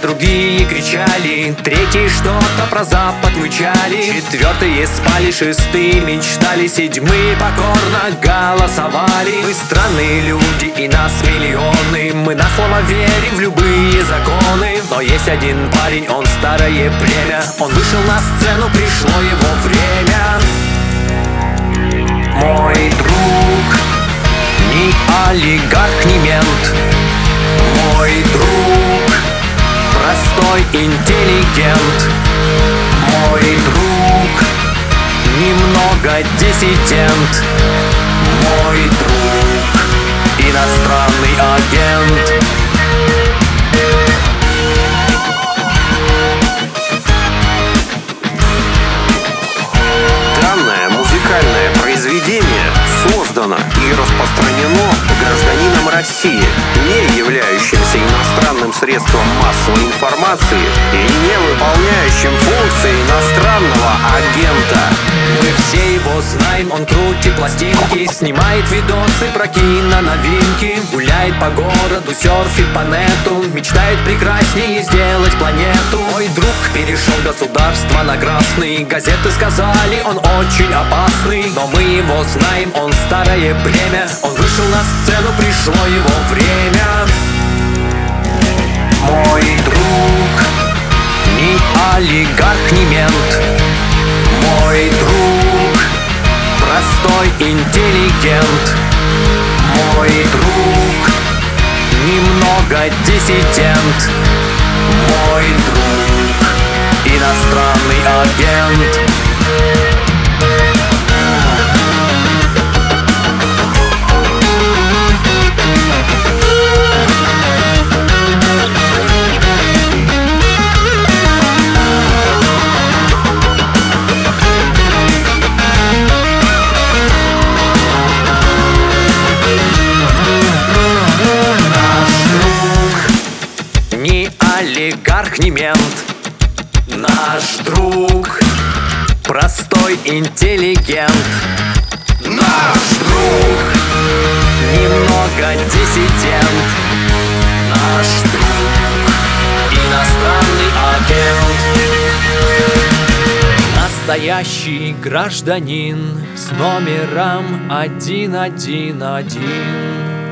другие кричали Третьи что-то про запад мычали Четвертые спали, шестые мечтали Седьмые покорно голосовали. Мы странные люди и нас миллионы Мы на слово верим в любые законы. Но есть один парень, он старое племя Он вышел на сцену, пришло его время. Мой друг ни олигарх, ни мент. Мой друг Простой интеллигент. Мой друг Немного диссидент. Мой друг Иностранный агент. Данное музыкальное произведение создано и распространено гражданином России, не средством массовой информации и не выполняющим функции иностранного агента. Мы все его знаем, он крутит пластинки Снимает видосы про киноновинки Гуляет по городу, серфит по нету Мечтает прекраснее сделать планету. Мой друг перешел государство на красный Газеты сказали, он очень опасный Но мы его знаем, он старое племя. Он вышел на сцену, пришло его время Мой друг. Ни олигарх, ни мент. Мой друг. Простой интеллигент. Мой друг. Немного диссидент. Мой друг. Иностранный агент Ни олигарх, ни мент. Наш друг Простой интеллигент. Наш друг Немного диссидент. Наш друг Иностранный агент. Настоящий гражданин С номером один один один